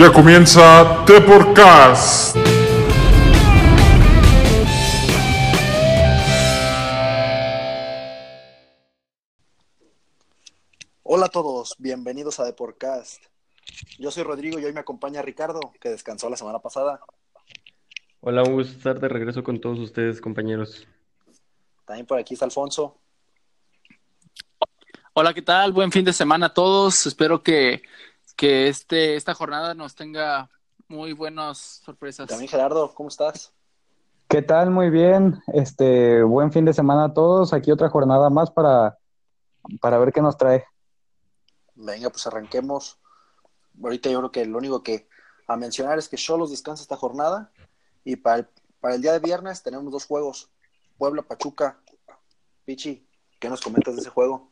Ya comienza The Podcast. Hola a todos, bienvenidos a The Podcast. Yo soy Rodrigo y hoy me acompaña Ricardo, que descansó la semana pasada. Hola, un gusto estar de regreso con todos ustedes, compañeros. También por aquí está Alfonso. Hola, ¿qué tal? Buen fin de semana a todos. Espero que, que este, esta jornada nos tenga muy buenas sorpresas. También Gerardo, ¿cómo estás? ¿Qué tal? Muy bien. Este, buen fin de semana a todos. Aquí otra jornada más para, para ver qué nos trae. Venga, pues arranquemos. Ahorita yo creo que lo único que a mencionar es que Cholos descansa esta jornada y para el, para el día de viernes tenemos dos juegos. Puebla, Pachuca. Pichi, ¿qué nos comentas de ese juego?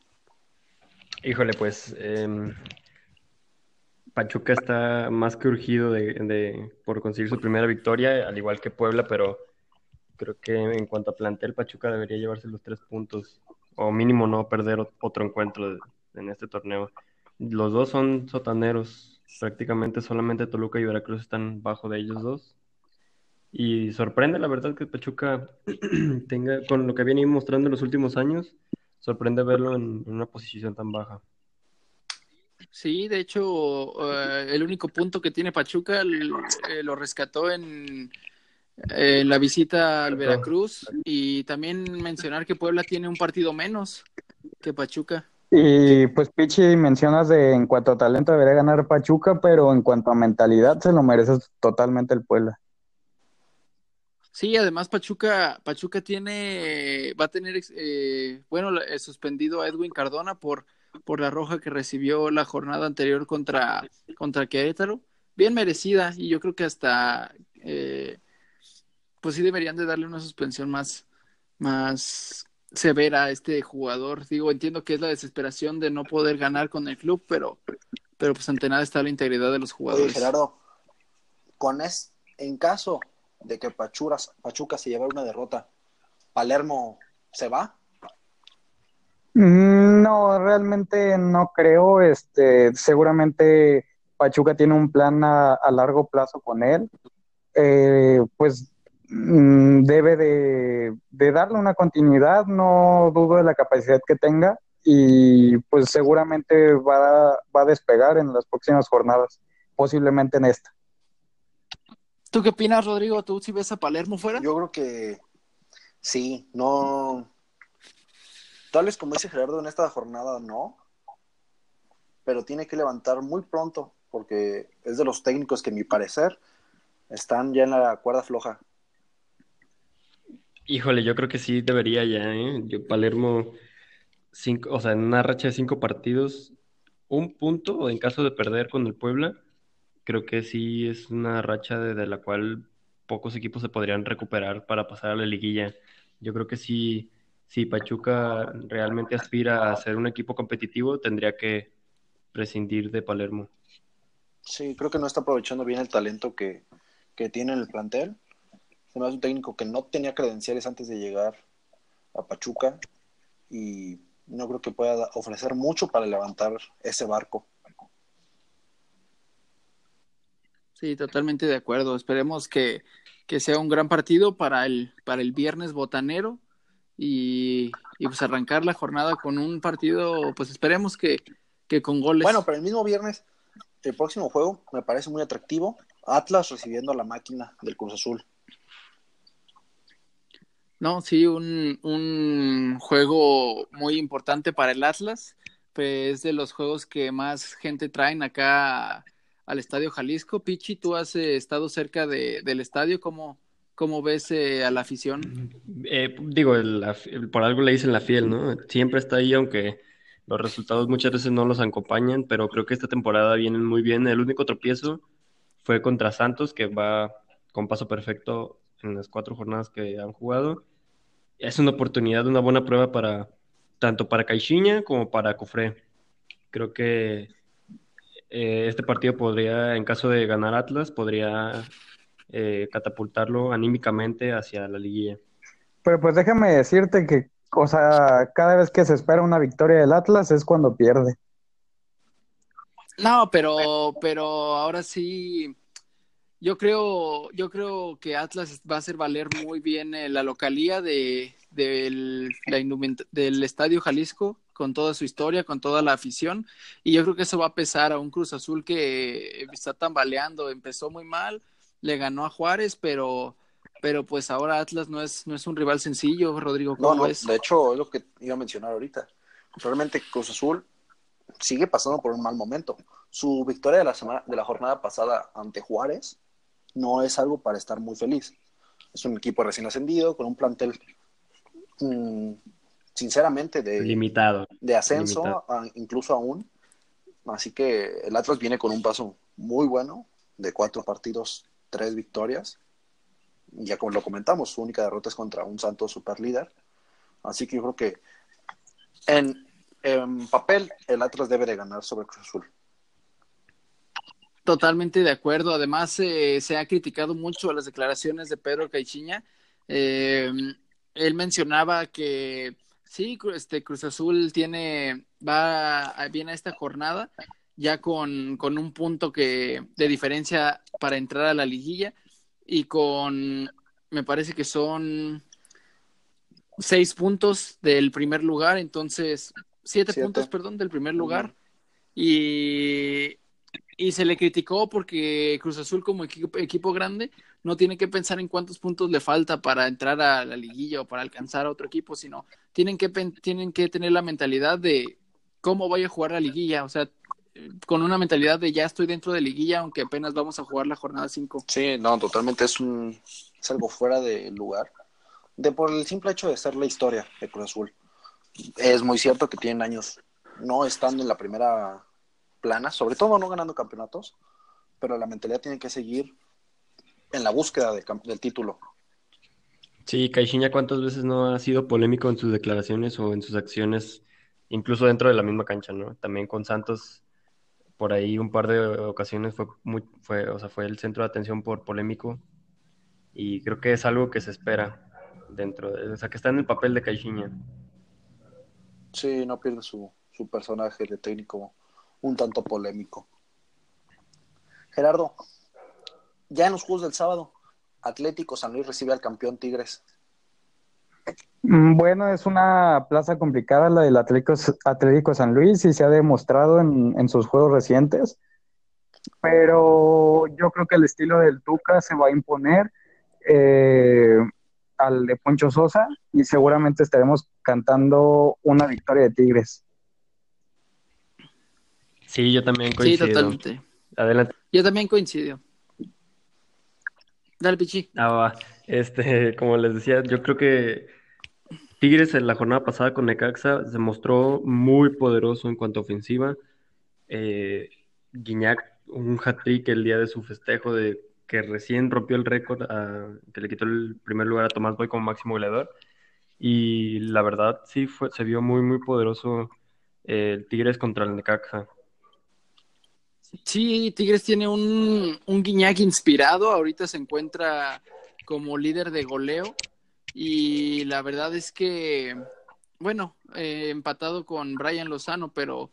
Híjole, pues em, Pachuca está más que urgido de, por conseguir su primera victoria, al igual que Puebla, pero creo que en cuanto a plantel, Pachuca debería llevarse los tres puntos, o mínimo no perder ot- otro encuentro en este torneo. Los dos son sotaneros, prácticamente solamente Toluca y Veracruz están bajo de ellos dos. Y sorprende la verdad que Pachuca tenga, con lo que viene mostrando en los últimos años, sorprende verlo en una posición tan baja. Sí, de hecho, eh, el único punto que tiene Pachuca el- eh, lo rescató en, en la visita al Veracruz y también mencionar que Puebla tiene un partido menos que Pachuca. Y pues Pichi, mencionas de en cuanto a talento debería ganar Pachuca, pero en cuanto a mentalidad se lo merece totalmente el Puebla. Sí, además Pachuca, Pachuca tiene, va a tener, eh, bueno, eh, suspendido a Edwin Cardona por, por la roja que recibió la jornada anterior contra, contra Querétaro. Bien merecida y yo creo que hasta, eh, pues sí deberían de darle una suspensión más, más severa a este jugador. Digo, entiendo que es la desesperación de no poder ganar con el club, pero, pero pues ante nada está la integridad de los Oye, jugadores. Gerardo, con es, en caso de que Pachuca, Pachuca se llevara una derrota, ¿Palermo se va? Mm, No, realmente no creo. Este, seguramente Pachuca tiene un plan a, a largo plazo con él. Eh, pues mm, debe de, de darle una continuidad, no dudo de la capacidad que tenga y pues seguramente va, a- va a despegar en las próximas jornadas, posiblemente en esta. ¿Tú qué opinas, Rodrigo? ¿Tú si ves a Palermo fuera? Yo creo que sí, no. Tal vez como dice Gerardo, en esta jornada no, pero tiene que levantar muy pronto, porque es de los técnicos que, a mi parecer, están ya en la cuerda floja. Híjole, yo creo que sí debería ya, ¿eh? Yo, Palermo, cinco, o sea, en una racha de cinco partidos, un punto, en caso de perder con el Puebla, creo que sí es una racha de, de la cual pocos equipos se podrían recuperar para pasar a la liguilla. Yo creo que sí, si Pachuca realmente aspira a ser un equipo competitivo, tendría que prescindir de Palermo. Sí, creo que no está aprovechando bien el talento que, que tiene en el plantel. Se me hace un técnico que no tenía credenciales antes de llegar a Pachuca y no creo que pueda ofrecer mucho para levantar ese barco. Sí, totalmente de acuerdo. Esperemos que, que sea un gran partido para el, para el viernes botanero y, y pues arrancar la jornada con un partido, pues esperemos que, que con goles. Bueno, pero el mismo viernes, el próximo juego me parece muy atractivo. Atlas recibiendo a la máquina del Cruz Azul. No, sí, un, un juego muy importante para el Atlas. Pues es de los juegos que más gente traen acá al Estadio Jalisco. Pichi, tú has estado cerca de, del estadio. ¿Cómo, cómo ves eh, a la afición? Eh, digo, por algo le dicen la fiel, ¿no? Siempre está ahí, aunque los resultados muchas veces no los acompañan, pero creo que esta temporada vienen muy bien. El único tropiezo fue contra Santos, que va con paso perfecto en las cuatro jornadas que han jugado. Es una oportunidad, una buena prueba para tanto para Caixinha como para Cofré. Creo que eh, este partido podría, en caso de ganar Atlas, podría eh, catapultarlo anímicamente hacia la liguilla. Pero pues déjame decirte que, o sea, cada vez que se espera una victoria del Atlas es cuando pierde. No, pero, pero ahora sí, yo creo, yo creo que Atlas va a hacer valer muy bien eh, la localía de, del, del Estadio Jalisco con toda su historia, con toda la afición, y yo creo que eso va a pesar a un Cruz Azul que está tambaleando, empezó muy mal, le ganó a Juárez, pero pero pues ahora Atlas no es no es un rival sencillo, Rodrigo. no, no, de hecho es lo que iba a mencionar ahorita. Realmente Cruz Azul sigue pasando por un mal momento. Su victoria de la semana de la jornada pasada ante Juárez no es algo para estar muy feliz. Es un equipo recién ascendido con un plantel mm, sinceramente de limitado, de ascenso incluso aún. Así que el Atlas viene con un paso muy bueno de cuatro partidos, tres victorias. Ya como lo comentamos, su única derrota es contra un Santos super líder. Así que yo creo que en, papel el Atlas debe de ganar sobre Cruz Azul. Totalmente de acuerdo. Además, eh, se ha criticado mucho las declaraciones de Pedro Caixinha. Eh, él mencionaba que Sí, este Cruz Azul tiene, va, viene a esta jornada ya con, con un punto que de diferencia para entrar a la liguilla y con, me parece que son seis puntos del primer lugar, entonces siete, puntos, perdón, del primer lugar. Y, y se le criticó porque Cruz Azul como equipo, equipo grande no tiene que pensar en cuántos puntos le falta para entrar a la liguilla o para alcanzar a otro equipo, sino tienen que, tienen que tener la mentalidad de cómo voy a jugar la liguilla, o sea, con una mentalidad de ya estoy dentro de liguilla, aunque apenas vamos a jugar la jornada 5. Sí, no, totalmente es, un, es algo fuera de lugar, de por el simple hecho de ser la historia de Cruz Azul. Es muy cierto que tienen años no estando en la primera plana, sobre todo no ganando campeonatos, pero la mentalidad tiene que seguir en la búsqueda del título. Sí, Caixinha cuántas veces no ha sido polémico en sus declaraciones o en sus acciones, incluso dentro de la misma cancha, ¿no? También con Santos, por ahí un par de ocasiones fue muy, fue, o sea, fue el centro de atención por polémico. Y creo que es algo que se espera dentro de, o sea, que está en el papel de Caixinha. Sí, no pierde su, su personaje de técnico un tanto polémico. Gerardo, ya en los Juegos del sábado, Atlético San Luis recibe al campeón Tigres. Mm, bueno, es una plaza complicada la del Atlético, Atlético San Luis y se ha demostrado en, sus juegos recientes, pero yo creo que el estilo del Tuca se va a imponer eh, al de Poncho Sosa y seguramente estaremos cantando una victoria de Tigres. Sí, yo también coincido. Sí, totalmente. Adelante. Yo también coincido. Dale, Pichi. Ah, Este, como les decía, yo creo que Tigres en la jornada pasada con Necaxa se mostró muy poderoso en cuanto a ofensiva. Eh, Guiñac, un hat-trick el día de su festejo de que recién rompió el récord, que le quitó el primer lugar a Tomás Boy como máximo goleador. Y la verdad, sí, fue, se vio muy, muy poderoso eh, el Tigres contra el Necaxa. Sí, Tigres tiene un, un Guiñac inspirado, ahorita se encuentra como líder de goleo y la verdad es que, bueno, eh, empatado con Brian Lozano, pero,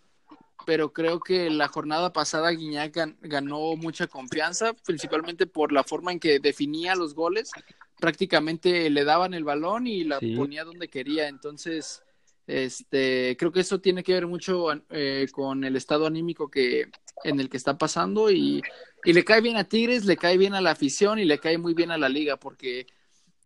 pero creo que la jornada pasada Guiñac ganó mucha confianza, principalmente por la forma en que definía los goles, prácticamente le daban el balón y la ponía donde quería, entonces este, creo que eso tiene que ver mucho eh, con el estado anímico que en el que está pasando y, y, le cae bien a Tigres, le cae bien a la afición y le cae muy bien a la liga porque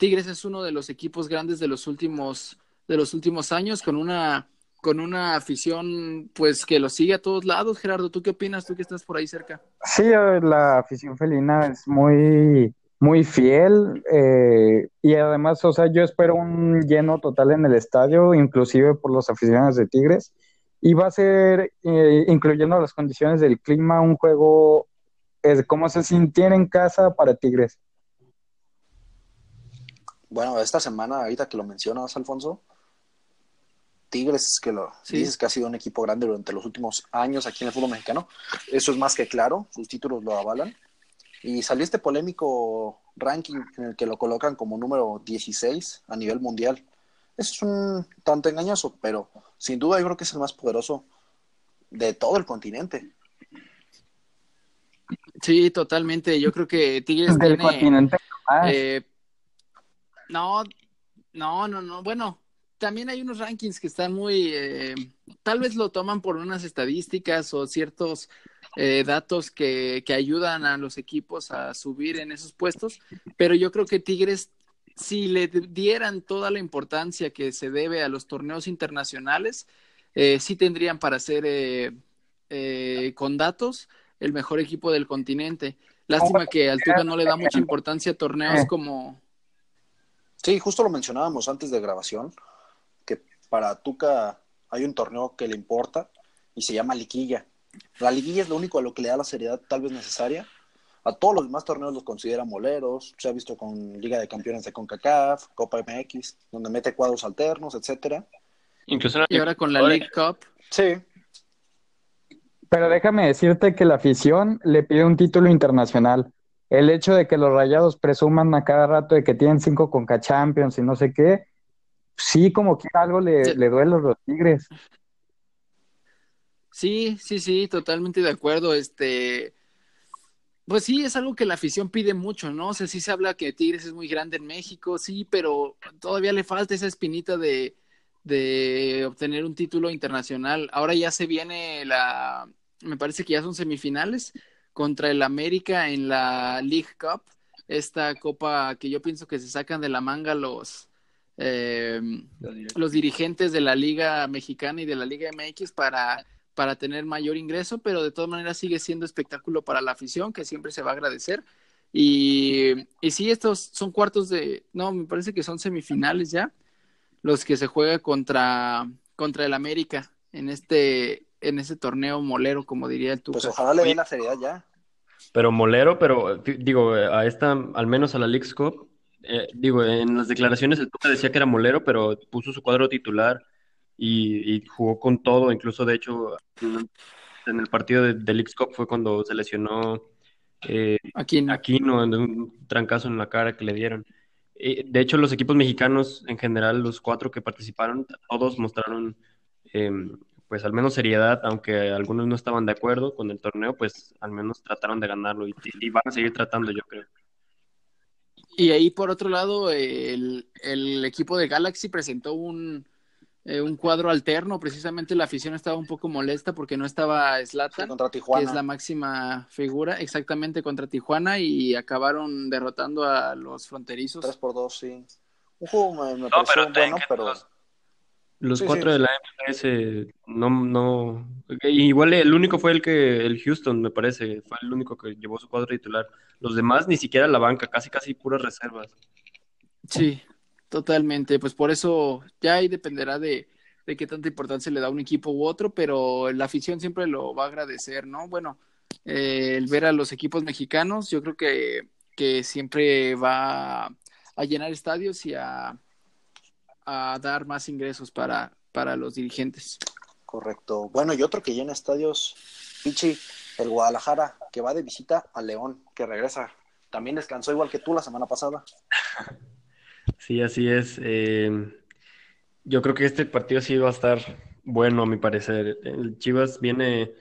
Tigres es uno de los equipos grandes de los últimos de los últimos años con una con una afición pues que lo sigue a todos lados. Gerardo, ¿tú qué opinas? Tú que estás por ahí cerca. Sí, la afición felina es muy muy fiel eh, y además, o sea, yo espero un lleno total en el estadio, inclusive por los aficionados de Tigres. Y va a ser, eh, incluyendo las condiciones del clima, un juego es como se sintiera en casa para Tigres. Bueno, esta semana, ahorita que lo mencionas, Alfonso, Tigres, que lo dices que ha sido un equipo grande durante los últimos años aquí en el fútbol mexicano, eso es más que claro, sus títulos lo avalan. Y salió este polémico ranking en el que lo colocan como número 16 a nivel mundial. Eso es un tanto engañoso, pero sin duda yo creo que es el más poderoso de todo el continente. Sí, totalmente. Yo creo que Tigres Del tiene. continente. Ah, eh, no, no, no, no. Bueno, también hay unos rankings que están muy. eh, tal vez lo toman por unas estadísticas o ciertos eh, datos que, que ayudan a los equipos a subir en esos puestos, pero yo creo que Tigres, si le dieran toda la importancia que se debe a los torneos internacionales, eh, sí tendrían para ser eh, eh, con datos el mejor equipo del continente. Lástima que al Tuca no le da mucha importancia a torneos como... Sí, justo lo mencionábamos antes de grabación, que para Tuca hay un torneo que le importa y se llama liguilla. La liguilla es lo único a lo que le da la seriedad tal vez necesaria. A todos los demás torneos los considera moleros, se ha visto con Liga de Campeones de CONCACAF, Copa MX, donde mete cuadros alternos, etcétera. Incluso Y ahora con la League Cup. Sí, Pero déjame decirte que la afición le pide un título internacional. El hecho de que los rayados presuman a cada rato de que tienen cinco Conca Champions y no sé qué, sí, como que algo le, Sí. le duele a los Tigres. Sí, sí, sí, totalmente de acuerdo. Este, pues sí, es algo que la afición pide mucho, ¿no? O sea, sí se habla que Tigres es muy grande en México, sí, pero todavía le falta esa espinita de, de obtener un título internacional. Ahora ya se viene la, me parece que ya son semifinales contra el América en la League Cup, esta copa que yo pienso que se sacan de la manga los, eh, los dirigentes de la Liga Mexicana y de la Liga MX para, para tener mayor ingreso, pero de todas maneras sigue siendo espectáculo para la afición, que siempre se va a agradecer. Y, y sí, estos son cuartos de, no, me parece que son semifinales ya, los que se juega contra, contra el América en este, en ese torneo molero, como diría el Tuca. pues ojalá le den la seriedad ya. Pero molero, pero fi- digo, eh, a esta, al menos a la Leagues Cup, eh, digo, en las declaraciones el Tuca decía que era molero, pero puso su cuadro titular y, y jugó con todo, incluso de hecho en en el partido de, de Leagues Cup fue cuando se lesionó eh, Aquí no. Aquino de un trancazo en la cara que le dieron. Eh, de hecho, los equipos mexicanos en general, los cuatro que participaron, todos mostraron eh, pues al menos seriedad, aunque algunos no estaban de acuerdo con el torneo, pues al menos trataron de ganarlo y, y van a seguir tratando, yo creo. Y ahí, por otro lado, el, el equipo de Galaxy presentó un, eh, un cuadro alterno. Precisamente la afición estaba un poco molesta porque no estaba Sí, Zlatan, contra que Tijuana. es la máxima figura, exactamente contra Tijuana, y acabaron derrotando a los fronterizos. 3 por 2, sí. Un juego me, me No, pareció pero bueno, pero los- Los Sí, cuatro sí. de la MLS no, no, igual el único fue el que, el Houston, me parece, fue el único que llevó su cuadro titular. Los demás ni siquiera la banca, casi casi puras reservas. Sí, totalmente. Pues por eso ya ahí dependerá de, de qué tanta importancia le da un equipo u otro, pero la afición siempre lo va a agradecer, ¿no? Bueno, eh, el ver a los equipos mexicanos, yo creo que, que siempre va a llenar estadios y a, a dar más ingresos para, para los dirigentes. correcto. Bueno, y otro que llena estadios, Pichi, el Guadalajara, que va de visita a León, que regresa. También descansó igual que tú la semana pasada. Sí, así es. Eh, yo creo que este partido sí va a estar bueno, a mi parecer. El Chivas viene,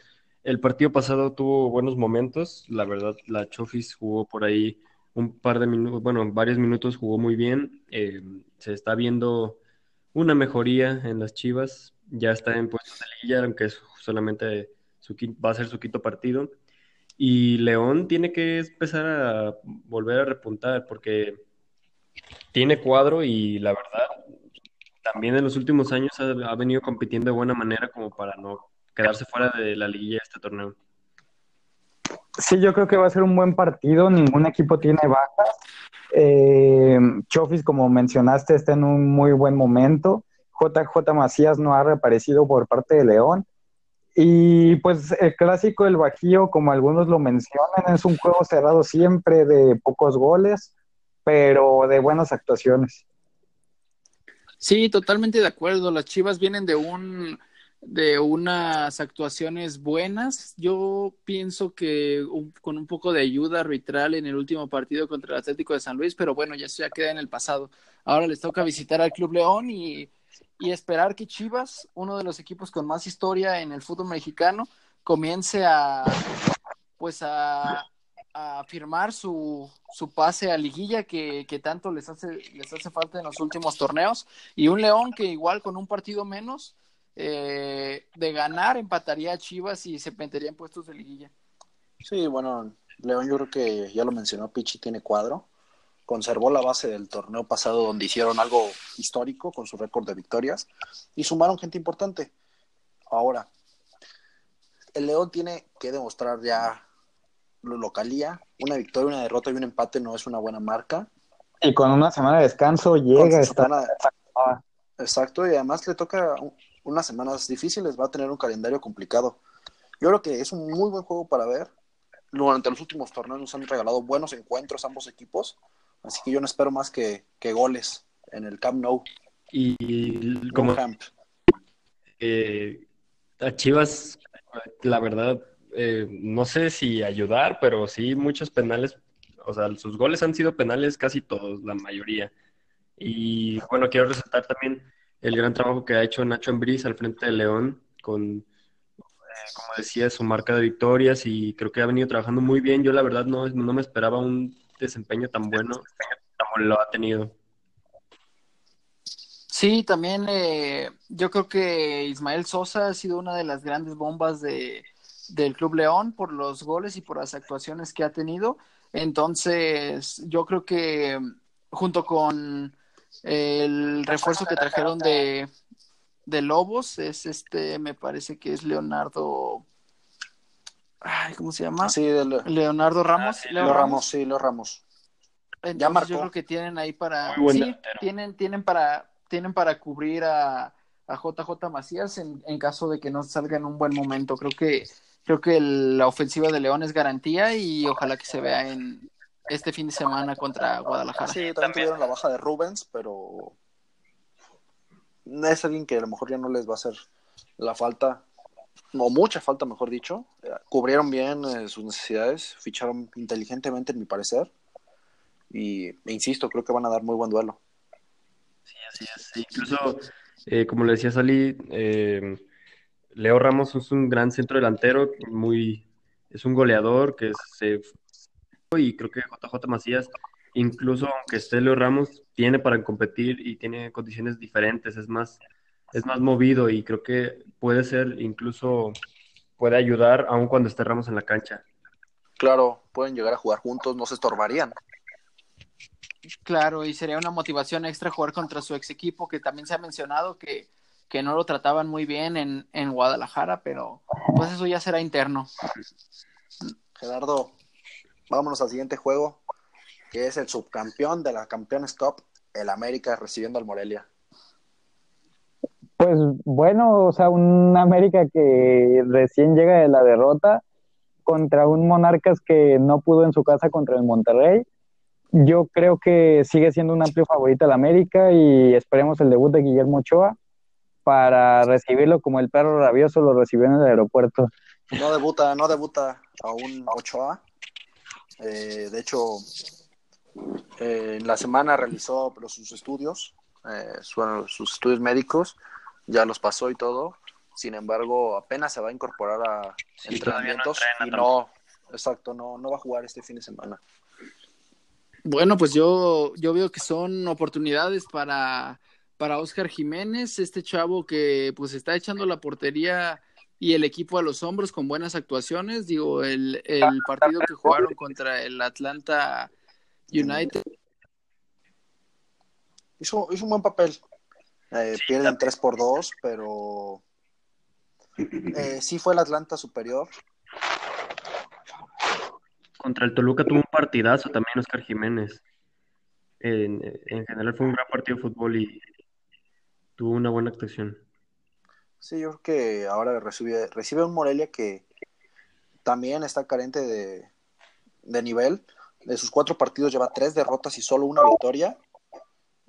el partido pasado tuvo buenos momentos, la verdad, la Chofis jugó por ahí un par de minutos, bueno, varios minutos jugó muy bien. Eh, se está viendo una mejoría en las Chivas, ya está en puestos de liguilla, aunque es solamente su, va a ser su quinto partido. Y León tiene que empezar a volver a repuntar porque tiene cuadro y la verdad, también en los últimos años ha, ha venido compitiendo de buena manera como para no quedarse fuera de la liguilla de este torneo. Sí, yo creo que va a ser un buen partido. Ningún equipo tiene bajas. Eh, Chofis, como mencionaste, está en un muy buen momento. JJ Macías no ha reaparecido por parte de León. Y pues el clásico del Bajío, como algunos lo mencionan, es un juego cerrado siempre de pocos goles, pero de buenas actuaciones. Sí, totalmente de acuerdo. Las Chivas vienen de un de unas actuaciones buenas. Yo pienso que con un poco de ayuda arbitral en el último partido contra el Atlético de San Luis, pero bueno, ya eso ya queda en el pasado. Ahora les toca visitar al Club León y, y esperar que Chivas, uno de los equipos con más historia en el fútbol mexicano, comience a pues a, para firmar su, su pase a liguilla que, que, tanto les hace, les hace falta en los últimos torneos. Y un León que igual con un partido menos eh, de ganar empataría a Chivas y se metería en puestos de liguilla. Sí, bueno, León yo creo que ya lo mencionó, Pichi tiene cuadro. Conservó la base del torneo pasado donde hicieron algo histórico con su récord de victorias y sumaron gente importante. Ahora, el León tiene que demostrar ya lo localía. Una victoria, una derrota y un empate no es una buena marca. Y con una semana de descanso llega esta... semana... Exacto, y además le toca unas semanas difíciles, va a tener un calendario complicado. Yo creo que es un muy buen juego para ver. Durante los últimos torneos nos han regalado buenos encuentros ambos equipos, así que yo no espero más que, que goles en el Camp Nou. Y como Camp. Eh, a Chivas, la verdad, eh, no sé si ayudar, pero sí muchos penales, o sea, sus goles han sido penales casi todos, la mayoría. Y bueno, quiero resaltar también el gran trabajo que ha hecho Nacho Ambriz al frente de León, con, eh, como decía, su marca de victorias y creo que ha venido trabajando muy bien. Yo la verdad no, no me esperaba un desempeño tan bueno como lo ha tenido. Sí, también eh, yo creo que Ismael Sosa ha sido una de las grandes bombas de, del Club León por los goles y por las actuaciones que ha tenido. Entonces, yo creo que junto con el refuerzo que trajeron de, de Lobos es este, me parece que es Leonardo. Ay, ¿cómo se llama? Sí, Leonardo Ramos. Ah, Leo Ramos, sí, Leo Ramos. Entonces, yo creo que tienen ahí para. Sí, tienen, tienen para tienen para cubrir a, a JJ Macías en, en, caso de que no salga en un buen momento. Creo que, creo que la ofensiva de León es garantía y ojalá que se vea en este fin de semana contra Guadalajara. Sí, también tuvieron la baja de Rubens, pero es alguien que a lo mejor ya no les va a hacer la falta, o mucha falta, mejor dicho. Cubrieron bien eh, sus necesidades, ficharon inteligentemente, en mi parecer. Y, e insisto, creo que van a dar muy buen duelo. Sí, así es. Incluso, eh, como le decía Sally, eh, Leo Ramos es un gran centro delantero, muy, es un goleador que se y creo que JJ Macías, incluso aunque esté Leo Ramos, tiene para competir y tiene condiciones diferentes, es más, es más movido y creo que puede ser incluso puede ayudar aun cuando esté Ramos en la cancha. Claro, pueden llegar a jugar juntos, no se estorbarían. Claro, y sería una motivación extra jugar contra su ex equipo, que también se ha mencionado que, que no lo trataban muy bien en, en Guadalajara, pero pues eso ya será interno. Gerardo, vámonos al siguiente juego, que es el subcampeón de la Campeones Cup, el América recibiendo al Morelia. Pues bueno, o sea, un América que recién llega de la derrota contra un Monarcas que no pudo en su casa contra el Monterrey yo creo que sigue siendo un amplio favorito la América y esperemos el debut de Guillermo Ochoa para recibirlo como el perro rabioso lo recibió en el aeropuerto. No debuta, no debuta aún Ochoa. Eh, de hecho, eh, en la semana realizó sus estudios, eh, sus estudios médicos, ya los pasó y todo. Sin embargo, apenas se va a incorporar a entrenamientos y no, exacto, no, no va a jugar este fin de semana. Bueno, pues yo, yo veo que son oportunidades para, para Oscar Jiménez, este chavo que pues está echando la portería y el equipo a los hombros con buenas actuaciones. Digo, el, el partido que jugaron contra el Atlanta United. Hizo, hizo un buen papel. Eh, pierden 3 por 2, pero eh, sí fue el Atlanta superior. Contra el Toluca tuvo un partidazo también Oscar Jiménez. En, general fue un gran partido de fútbol y tuvo una buena actuación. Sí, yo creo que ahora recibe, recibe un Morelia que también está carente de, nivel. De sus cuatro partidos lleva tres derrotas y solo una victoria.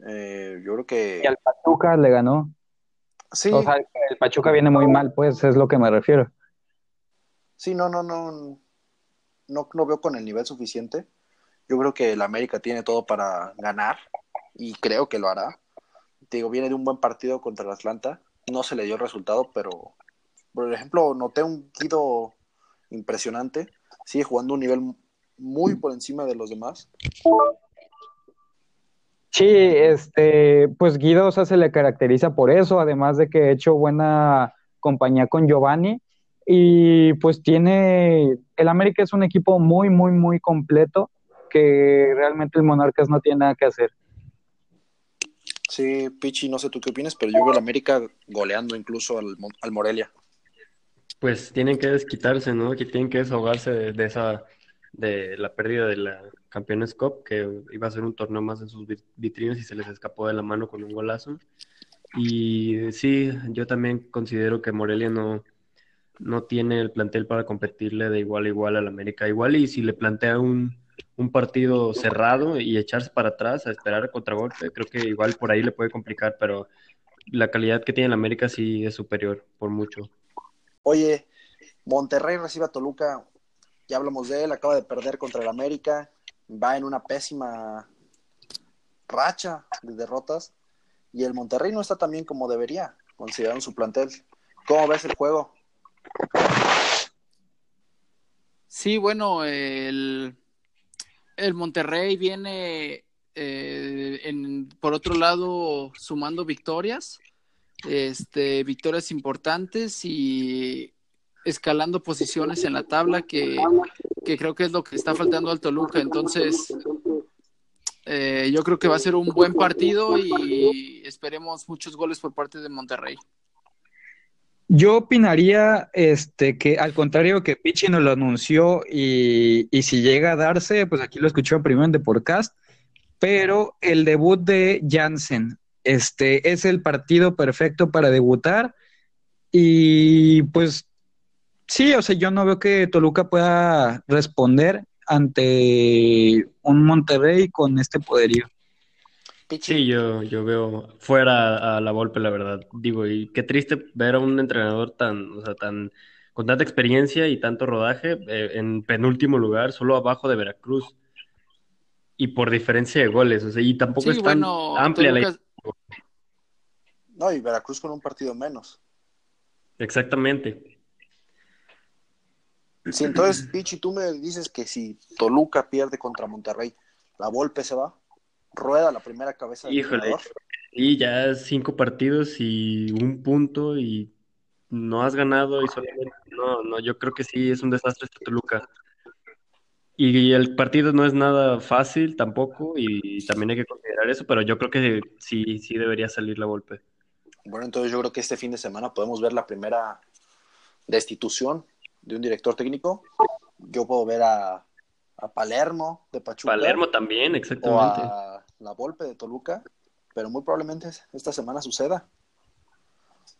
Eh, yo creo que... Y al Pachuca le ganó. Sí. O sea, el Pachuca viene muy mal, pues, es lo que me refiero. Sí, no, no, no no, no veo con el nivel suficiente. Yo creo que el América tiene todo para ganar y creo que lo hará. Te digo, viene de un buen partido contra el Atlanta. No se le dio el resultado, pero por ejemplo, noté un Guido impresionante. Sigue jugando un nivel muy por encima de los demás. Sí, este, pues Guido se le caracteriza por eso, además de que ha hecho buena compañía con Giovanni y pues tiene, el América es un equipo muy, muy, muy completo que realmente el Monarcas no tiene nada que hacer. Sí, Pichi, no sé tú qué opinas, pero yo veo al América goleando incluso al, al Morelia. Pues tienen que desquitarse, ¿no? Que tienen que desahogarse de esa de la pérdida de la Campeones Cup, que iba a ser un torneo más en sus vitrinas y se les escapó de la mano con un golazo. Y sí, yo también considero que Morelia no, no tiene el plantel para competirle de igual a igual al América. Igual y si le plantea un, un partido cerrado y echarse para atrás a esperar el contragolpe, creo que igual por ahí le puede complicar, pero la calidad que tiene el América sí es superior por mucho. Oye, Monterrey recibe a Toluca ya hablamos de él, acaba de perder contra el América, va en una pésima racha de derrotas y el Monterrey no está tan bien como debería, considerando su plantel. ¿Cómo ves el juego? Sí, bueno, el, el Monterrey viene eh, en, por otro lado sumando victorias, este, victorias importantes y escalando posiciones en la tabla que, creo que es lo que está faltando al Toluca. Entonces, eh, yo creo que va a ser un buen partido y esperemos muchos goles por parte de Monterrey. Yo opinaría este, que al contrario que Pichi nos lo anunció y, si llega a darse, pues aquí lo escuchó primero en The Podcast, pero el debut de Jansen este, es el partido perfecto para debutar y pues Sí, o sea, yo no veo que Toluca pueda responder ante un Monterrey con este poderío. Sí, yo, yo veo fuera a la golpe, la verdad. Digo, y qué triste ver a un entrenador tan, o sea, tan, con tanta experiencia y tanto rodaje eh, en penúltimo lugar, solo abajo de Veracruz. Y por diferencia de goles, o sea, y tampoco es tan amplia la... No, y Veracruz con un partido menos. Exactamente. Sí, entonces, Pichi, tú me dices que si Toluca pierde contra Monterrey, la Volpe se va, rueda la primera cabeza del Híjole, y ya cinco partidos y un punto y no has ganado y solamente no, no, yo creo que sí es un desastre este Toluca. Y el partido no es nada fácil tampoco y también hay que considerar eso, pero yo creo que sí, sí debería salir la Volpe. Bueno, entonces yo creo que este fin de semana podemos ver la primera destitución de un director técnico. Yo puedo ver a, Palermo de Pachuca. Palermo también, exactamente. O a La Volpe de Toluca, pero muy probablemente esta semana suceda.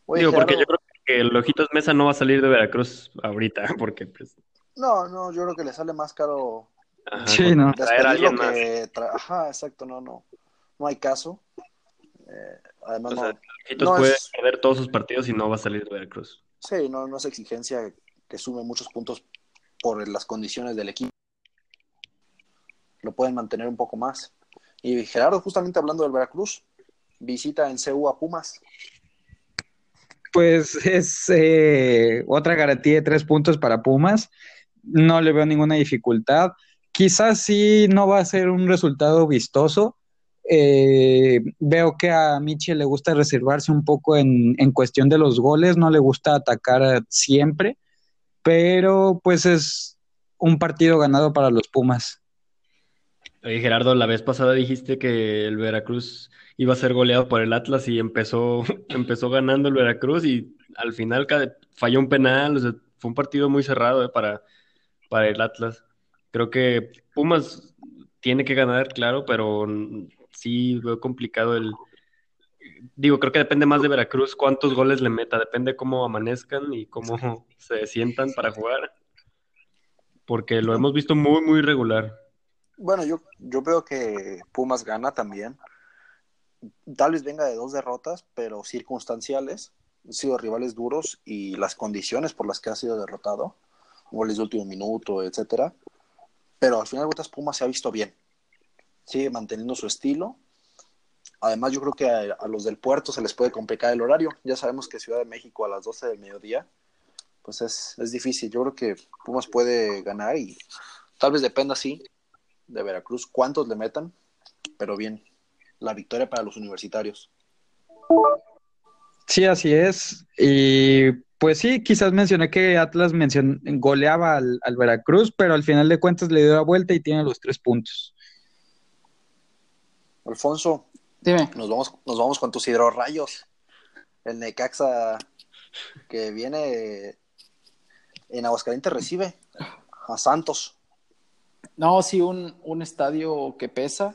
Digo, porque yo creo que el Ojitos Mesa no va a salir de Veracruz ahorita, porque pues... No, no, yo creo que le sale más caro sí, no. traer a alguien más. Ajá, exacto, no, no, no hay caso. Eh, además, no, puede perder todos sus partidos y no va a salir de Veracruz. Sí, no, no es exigencia que sume muchos puntos por las condiciones del equipo. Lo pueden mantener un poco más. Y Gerardo, justamente hablando del Veracruz, visita en CU a Pumas. Pues es eh, otra garantía de tres puntos para Pumas. No le veo ninguna dificultad. Quizás sí no va a ser un resultado vistoso. Eh, veo que a Michel le gusta reservarse un poco en cuestión de los goles, no le gusta atacar siempre pero pues es un partido ganado para los Pumas. Oye, Gerardo, la vez pasada dijiste que el Veracruz iba a ser goleado por el Atlas y empezó, empezó ganando el Veracruz y al final falló un penal, fue un partido muy cerrado eh, para, para el Atlas. Creo que Pumas tiene que ganar, claro, pero sí veo complicado el, digo, creo que depende más de Veracruz cuántos goles le meta, depende cómo amanezcan y cómo se sientan para jugar, porque lo hemos visto muy, muy regular. Bueno, yo, yo veo que Pumas gana también. Tal vez venga de dos derrotas, pero circunstanciales. Han sido rivales duros y las condiciones por las que ha sido derrotado, goles de último minuto, etcétera. Pero al final de Pumas se ha visto bien. Sigue manteniendo su estilo Además, yo creo que a, los del puerto se les puede complicar el horario. Ya sabemos que Ciudad de México a las 12 del mediodía, pues es, es difícil. Yo creo que Pumas puede ganar y Tal vez dependa, sí, de Veracruz, cuántos le metan, pero bien, la victoria para los universitarios. Sí, así es. Y pues sí, quizás mencioné que Atlas goleaba al, Veracruz, pero al final de cuentas le dio la vuelta y tiene los tres puntos. Alfonso, Dime. Nos vamos, nos vamos con tus hidrorrayos. El Necaxa que viene en Aguascalientes recibe a Santos. No, sí, un, un estadio que pesa.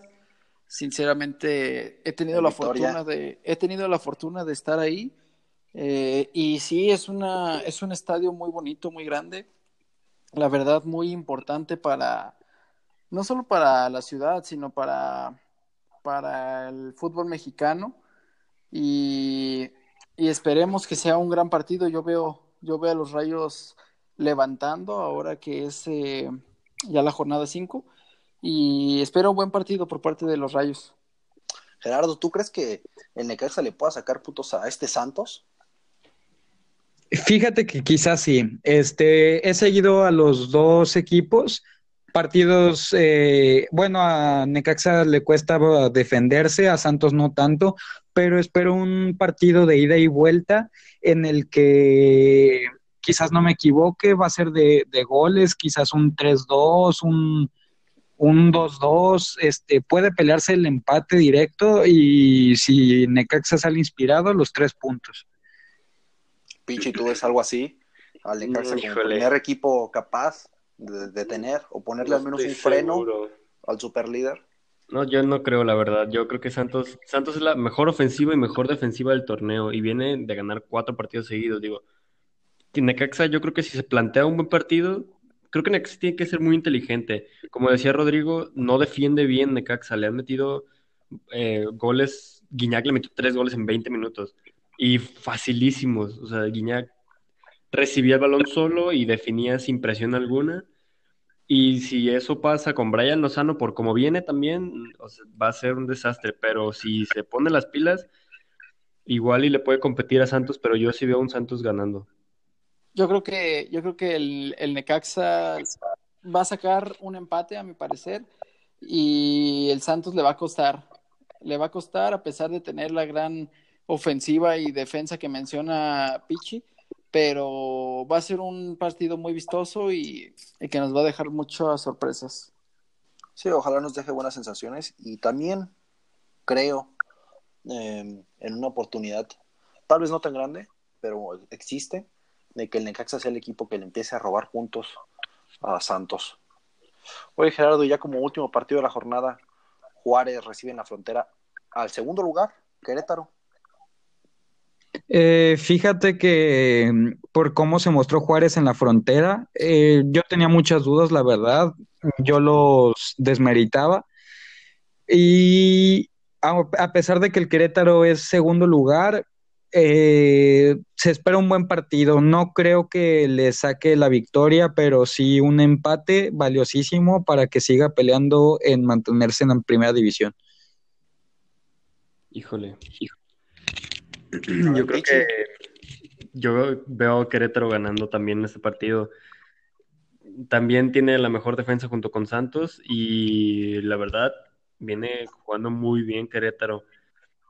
Sinceramente, he tenido la fortuna de, he tenido la fortuna de estar ahí. Eh, y sí, es una, es un estadio muy bonito, muy grande. La verdad, muy importante para, no solo para la ciudad, sino para, para el fútbol mexicano. Y, y esperemos que sea un gran partido. Yo veo, yo veo a los rayos levantando ahora que es eh, ya la jornada 5 y espero un buen partido por parte de los Rayos. Gerardo, ¿tú crees que el Necaxa le pueda sacar putos a este Santos? Fíjate que quizás sí. Este, he seguido a los dos equipos. Partidos, eh, bueno, a Necaxa le cuesta defenderse, a Santos no tanto, pero espero un partido de ida y vuelta en el que quizás no me equivoque, va a ser de, goles, quizás un 3-2, un, un 2-2, este, puede pelearse el empate directo y si Necaxa sale inspirado, los tres puntos. Pichi, ¿tú ves algo así? Al Necaxa como el primer equipo capaz de, tener o ponerle al menos un freno al superlíder. No, yo no creo, la verdad. Yo creo que Santos, Santos es la mejor ofensiva y mejor defensiva del torneo y viene de ganar cuatro partidos seguidos. Digo, Necaxa, yo creo que si se plantea un buen partido, creo que Necaxa tiene que ser muy inteligente. Como decía Rodrigo, no defiende bien Necaxa, le han metido eh, goles, Guiñac le metió tres goles en 20 minutos y facilísimos. O sea, Guiñac recibía el balón solo y definía sin presión alguna. Y si eso pasa con Brian Lozano, por como viene también, va a ser un desastre. Pero si se pone las pilas, igual y le puede competir a Santos, pero yo sí veo a un Santos ganando. Yo creo que, yo creo que el, el Necaxa va a sacar un empate, a mi parecer, y el Santos le va a costar. Le va a costar, a pesar de tener la gran ofensiva y defensa que menciona Pichi, pero va a ser un partido muy vistoso y, que nos va a dejar muchas sorpresas. Sí, ojalá nos deje buenas sensaciones y también creo em, en una oportunidad, tal vez no tan grande, pero existe, de que el Necaxa sea el equipo que le empiece a robar puntos a Santos. Oye, Gerardo, ya como último partido de la jornada, Juárez recibe en la frontera al segundo lugar, Querétaro. Eh, fíjate que mm, por cómo se mostró Juárez en la frontera, eh, yo tenía muchas dudas, la verdad, yo los desmeritaba. Y a pesar de que el Querétaro es segundo lugar, eh, se espera un buen partido. No creo que le saque la victoria, pero sí un empate valiosísimo para que siga peleando en mantenerse en la primera división. Híjole. Yo creo que yo veo a Querétaro ganando también este partido. También tiene la mejor defensa junto con Santos y la verdad viene jugando muy bien Querétaro.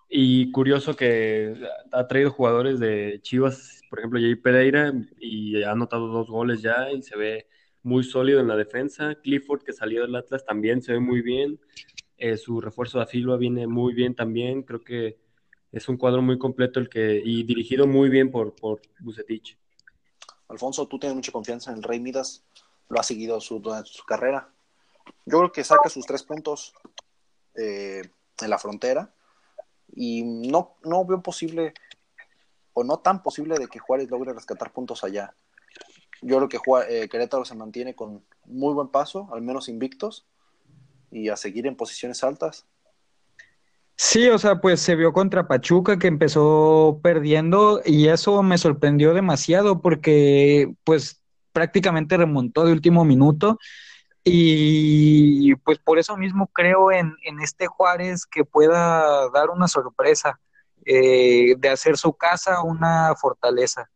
Y curioso que ha traído jugadores de Chivas, por ejemplo, Jay Pereira, y ha anotado dos goles ya y se ve muy sólido en la defensa. Clifford, que salió del Atlas, también se ve muy bien. Eh, su refuerzo de Afilua viene muy bien también. Creo que es un cuadro muy completo el que y dirigido muy bien por, por Bucetich. Alfonso, tú tienes mucha confianza en el Rey Midas, lo ha seguido su, su carrera. Yo creo que saca sus tres puntos eh, en la frontera y no, no veo posible o no tan posible de que Juárez logre rescatar puntos allá. Yo creo que eh, Querétaro se mantiene con muy buen paso, al menos invictos, y a seguir en posiciones altas. Sí, o sea, pues se vio contra Pachuca que empezó perdiendo y eso me sorprendió demasiado porque pues prácticamente remontó de último minuto y pues por eso mismo creo en, este Juárez que pueda dar una sorpresa, eh, de hacer su casa una fortaleza.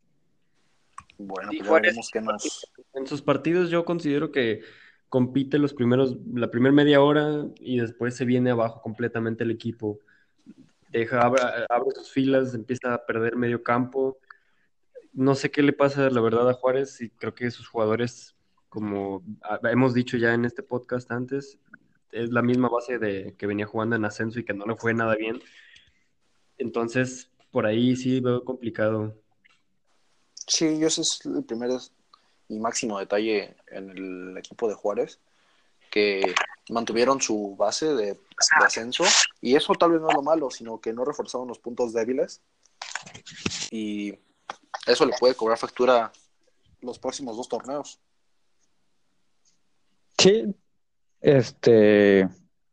Bueno, pues que nos... En sus partidos yo considero que compite los primeros, la primera media hora y después se viene abajo completamente el equipo. Deja, abre, abre sus filas, empieza a perder medio campo. No sé qué le pasa, la verdad, a Juárez y creo que sus jugadores, como hemos dicho ya en este podcast antes, es la misma base de que venía jugando en ascenso y que no le fue nada bien. Entonces, por ahí sí veo complicado. Sí, ese es el primer y máximo detalle en el equipo de Juárez, que mantuvieron su base de, ascenso, y eso tal vez no es lo malo, sino que no reforzaron los puntos débiles, y eso le puede cobrar factura los próximos dos torneos. Sí, este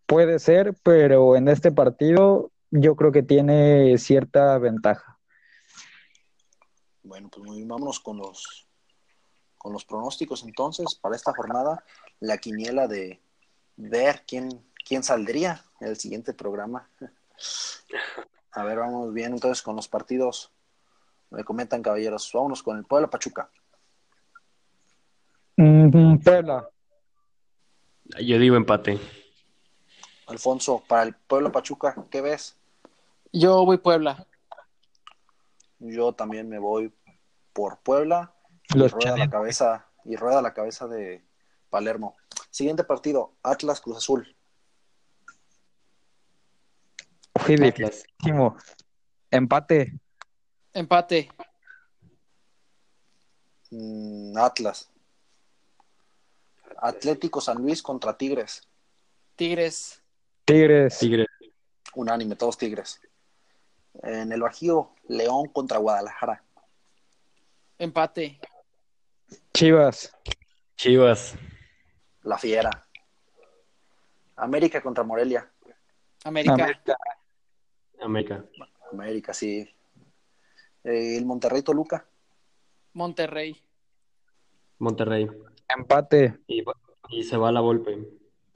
puede ser, pero en este partido yo creo que tiene cierta ventaja. Bueno, pues muy, vámonos con los con los pronósticos entonces para esta jornada, la quiniela de ver quién, quién saldría en el siguiente programa. A ver, vamos bien entonces con los partidos. Me comentan caballeros, vámonos con el Puebla Pachuca. Puebla. Yo digo empate. Alfonso, para el Puebla Pachuca, ¿qué ves? Yo voy Puebla. Yo también me voy por Puebla. Los rueda la cabeza y rueda la cabeza de Palermo. Siguiente partido, Atlas Cruz Azul. Atlas. Empate. Empate. Mm, Atlas. Atlético San Luis contra Tigres. Tigres. Tigres. Tigres. Unánime, todos Tigres. En el Bajío, León contra Guadalajara. Empate. Chivas. Chivas. La Fiera. América contra Morelia. América. América. América, sí. Eh, el Monterrey Toluca. Monterrey. Monterrey. Empate. Y, se va a la golpe.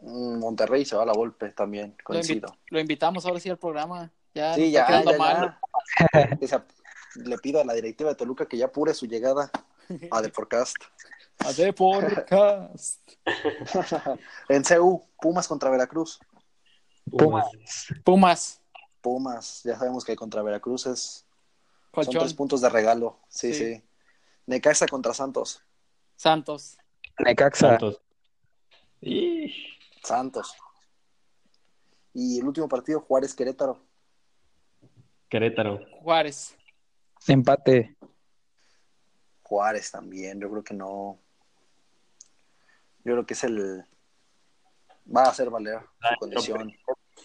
Mm, Monterrey se va a la golpe también, coincido. Lo, invitamos ahora sí al programa. Ya sí, ya, Le pido a la directiva de Toluca que ya apure su llegada a Deporcast. A Deporcast. en CU, Pumas contra Veracruz. Pumas. Pumas. Pumas. Ya sabemos que contra Veracruz es. Son tres puntos de regalo. Sí, sí. Necaxa contra Santos. Santos. Necaxa. Santos. Santos. Y el último partido, Juárez Querétaro. Querétaro. Juárez. Empate. Juárez también, yo creo que no. Yo creo que es el. Va a hacer valer su condición.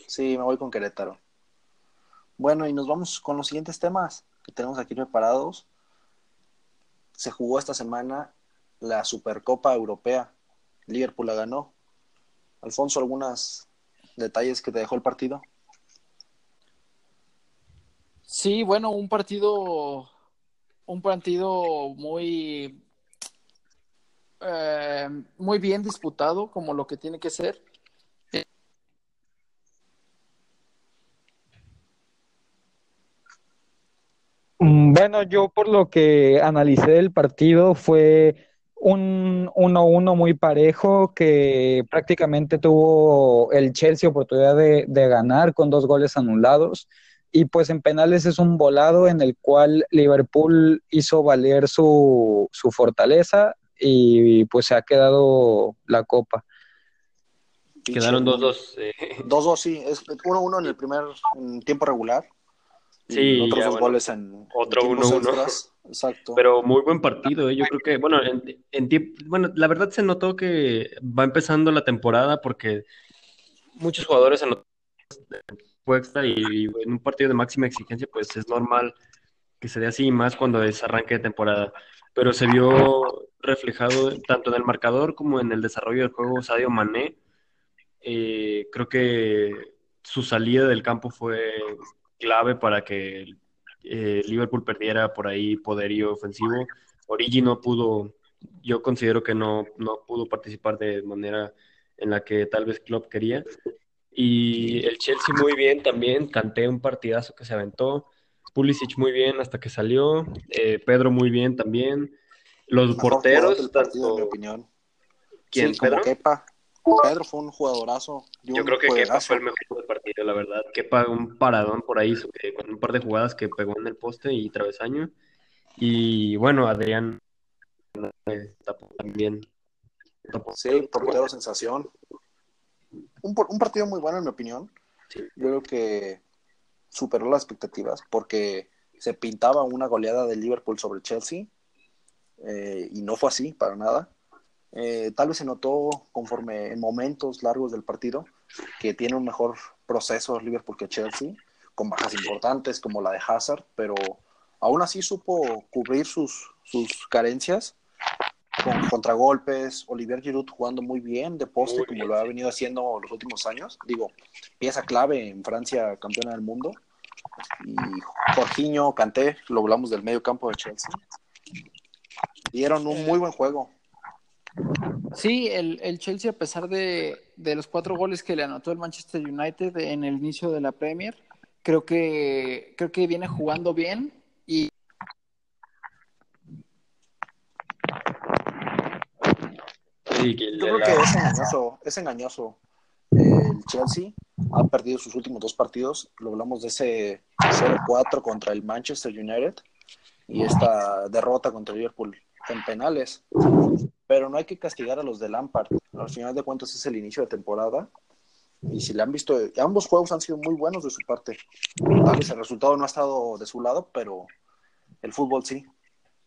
Sí, me voy con Querétaro. Bueno, y nos vamos con los siguientes temas que tenemos aquí preparados. Se jugó esta semana la Supercopa Europea. Liverpool la ganó. Alfonso, ¿algunos detalles que te dejó el partido? Sí, bueno, un partido un partido muy, eh, muy bien disputado, como lo que tiene que ser. Mm, bueno, yo por lo que analicé del partido fue un 1-1 muy parejo que prácticamente tuvo el Chelsea oportunidad de, de ganar con dos goles anulados y pues en penales es un volado en el cual Liverpool hizo valer su, fortaleza y pues se ha quedado la copa. Quedaron 2-2. 2-2, eh. sí. Es 1-1 en el primer tiempo regular. Sí, otros dos goles en otro 1-1. Exacto. Pero muy buen partido. ¿eh? Yo creo que, bueno, en, en bueno, la verdad se notó que va empezando la temporada porque muchos jugadores se notaron y, en un partido de máxima exigencia, pues es normal que se dé así, más cuando es arranque de temporada. Pero se vio reflejado tanto en el marcador como en el desarrollo del juego Sadio Mané. Eh, creo que su salida del campo fue clave para que eh, Liverpool perdiera por ahí poderío ofensivo. Origi no pudo, yo considero que no, no pudo participar de manera en la que tal vez Klopp quería. Y el Chelsea muy bien también, canté un partidazo que se aventó. Pulisic muy bien hasta que salió. Eh, Pedro muy bien también. Los porteros, tanto... opinión. ¿Quién, Sí, como? Kepa. Pedro fue un jugadorazo. Yo creo que Kepa fue el mejor del partido, la verdad. Kepa un paradón por ahí que- con un par de jugadas que pegó en el poste y travesaño. Y bueno, Adrián eh, tapó también. Sí, portero sensación. Un, un partido muy bueno, en mi opinión. Sí. Yo creo que superó las expectativas porque se pintaba una goleada del Liverpool sobre Chelsea eh, y no fue así para nada. Eh, tal vez se notó conforme en momentos largos del partido que tiene un mejor proceso Liverpool que Chelsea, con bajas importantes como la de Hazard, pero aún así supo cubrir sus, sus carencias con contragolpes, Olivier Giroud jugando muy bien de poste Muy como bien, lo ha venido haciendo los últimos años. Digo, pieza clave en Francia, campeona del mundo. Y Jorginho, Kanté, lo hablamos del medio campo de Chelsea. Dieron un muy buen juego. Sí, el, el Chelsea, a pesar de, de los cuatro goles que le anotó el Manchester United en el inicio de la Premier, creo que, creo que viene jugando bien y Sí, que el Yo de creo la- que es engañoso, es engañoso. El Chelsea ha perdido sus últimos dos partidos. Lo hablamos de ese 0-4 contra el Manchester United y esta derrota contra el Liverpool en penales. Pero no hay que castigar a los de Lampard. Al final de cuentas es el inicio de temporada. Y si le han visto, ambos juegos han sido muy buenos de su parte. Tal vez el resultado no ha estado de su lado, pero el fútbol sí.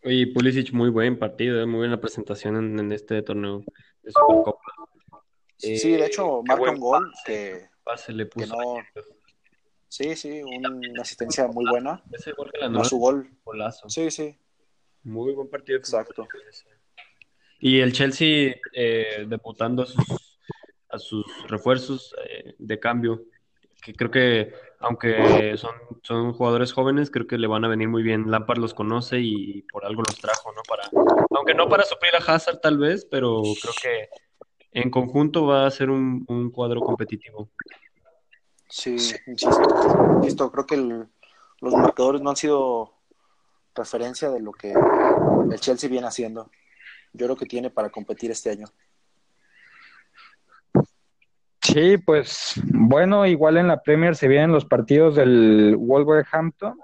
Oye, Pulisic, muy buen partido, eh, muy buena presentación en, en este torneo de Supercopa. Sí, de hecho, Eh, marca un gol pase, que pase le que puso. no, Sí, sí, una asistencia muy buena. Ese gol que le No su gol. golazo. Sí, sí. Muy buen partido. Exacto. Y el Chelsea eh, debutando a sus, a sus refuerzos eh, de cambio, que creo que aunque son, son jugadores jóvenes, creo que le van a venir muy bien. Lampard los conoce y por algo los trajo, ¿no? Para, aunque no para suplir a Hazard tal vez, pero creo que en conjunto va a ser un, un cuadro competitivo. Sí, insisto. Insisto, creo que el- los marcadores no han sido referencia de lo que el Chelsea viene haciendo. Yo creo que tiene para competir este año. Sí, pues bueno, igual en la Premier se vienen los partidos del Wolverhampton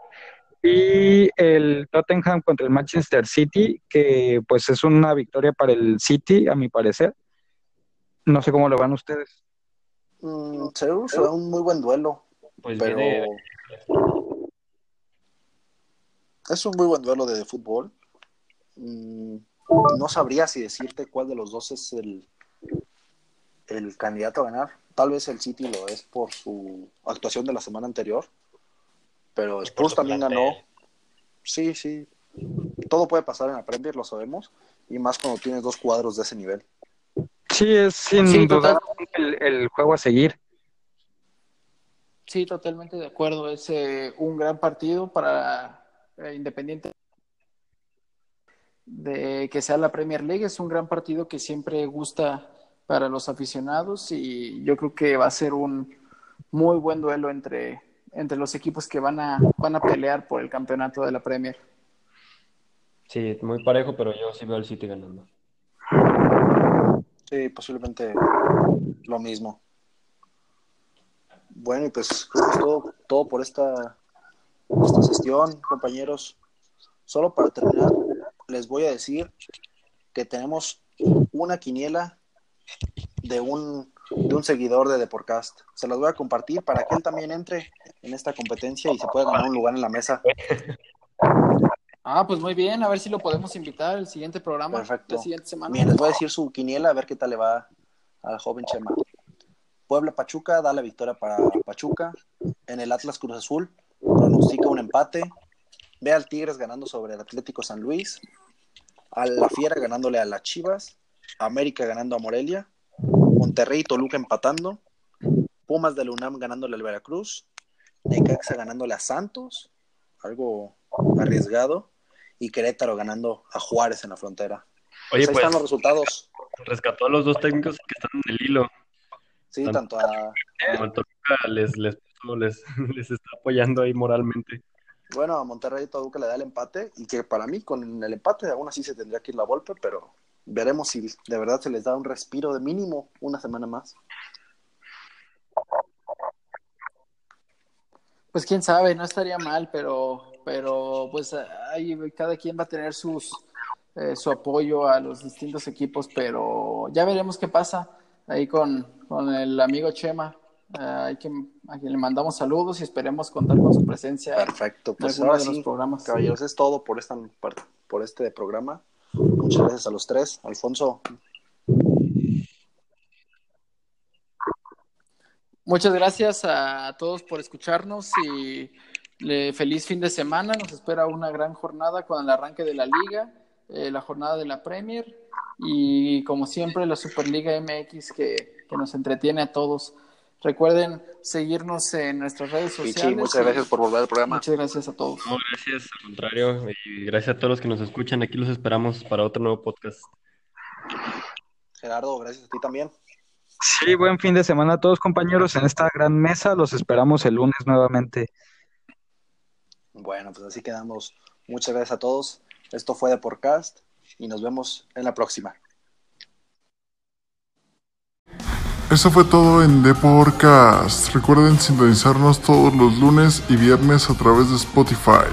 y el Tottenham contra el Manchester City, que pues es una victoria para el City, a mi parecer. No sé cómo lo van ustedes. Mm, será un muy buen duelo, Pues pero viene, es un muy buen duelo de fútbol. Mm, no sabría si decirte cuál de los dos es el, el candidato a ganar. Tal vez el City lo es por su actuación de la semana anterior, pero por Spurs su también plantel. ganó. Sí, sí. Todo puede pasar en la Premier, lo sabemos, y más cuando tienes dos cuadros de ese nivel. Sí, es sin Sí, duda el juego a seguir. Sí, totalmente de acuerdo. Es eh, un gran partido para eh, Independiente de que sea la Premier League. Es un gran partido que siempre gusta para los aficionados y yo creo que va a ser un muy buen duelo entre, entre los equipos que van a, van a pelear por el campeonato de la Premier. sí, muy parejo, pero yo sí veo al City ganando. Sí, posiblemente lo mismo. Bueno, y pues creo que es todo, todo por esta, esta sesión, compañeros. Solo para terminar, les voy a decir que tenemos una quiniela de un, de un seguidor de Deporcast. Se las voy a compartir para que él también entre en esta competencia y se pueda ganar un lugar en la mesa. Ah, pues muy bien, a ver si lo podemos invitar el siguiente programa, Perfecto. la siguiente semana. Bien, les voy a decir su quiniela, a ver qué tal le va al joven Chema. Puebla Pachuca da la victoria para Pachuca. En el Atlas Cruz Azul pronostica un empate. Ve al Tigres ganando sobre el Atlético San Luis. A la Fiera ganándole a las Chivas. América ganando a Morelia. Monterrey y Toluca empatando. Pumas de la UNAM ganándole al Veracruz. Necaxa ganándole a Santos. Algo arriesgado. Y Querétaro ganando a Juárez en la frontera. Oye, Pues ahí pues están los resultados. rescató a los dos técnicos que están en el hilo. Sí, tanto a, Como el Toluca les, les, les, les está apoyando ahí moralmente. Bueno, a Monterrey Toluca le da el empate y que para mí con el empate aún así se tendría que ir la golpe, pero veremos si de verdad se les da un respiro de mínimo una semana más. Pues quién sabe, no estaría mal, pero, pero pues ahí cada quien va a tener sus eh, su apoyo a los distintos equipos, pero ya veremos qué pasa ahí con, con el amigo Chema. Eh, hay que, a quien le mandamos saludos y esperemos contar con su presencia. Perfecto, pues ahora sí, programas. caballeros, es todo por, esta, por este programa. Muchas gracias a los tres. Alfonso. Muchas gracias a todos por escucharnos y feliz fin de semana. Nos espera una gran jornada con el arranque de la liga, eh, la jornada de la Premier y como siempre la Superliga MX que, que nos entretiene a todos. Recuerden seguirnos en nuestras redes sociales. muchas gracias por volver al programa. Muchas gracias a todos. No, gracias, al contrario, y gracias a todos los que nos escuchan. Aquí los esperamos para otro nuevo podcast. Gerardo, gracias a ti también. Sí, buen fin de semana a todos compañeros en esta gran mesa. Los esperamos el lunes nuevamente. Bueno, pues así quedamos. Muchas gracias a todos. Esto fue de podcast y nos vemos en la próxima. Eso fue todo en The Podcast. Recuerden sintonizarnos todos los lunes y viernes a través de Spotify.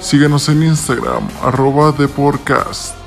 Síguenos en Instagram, arroba The Podcast.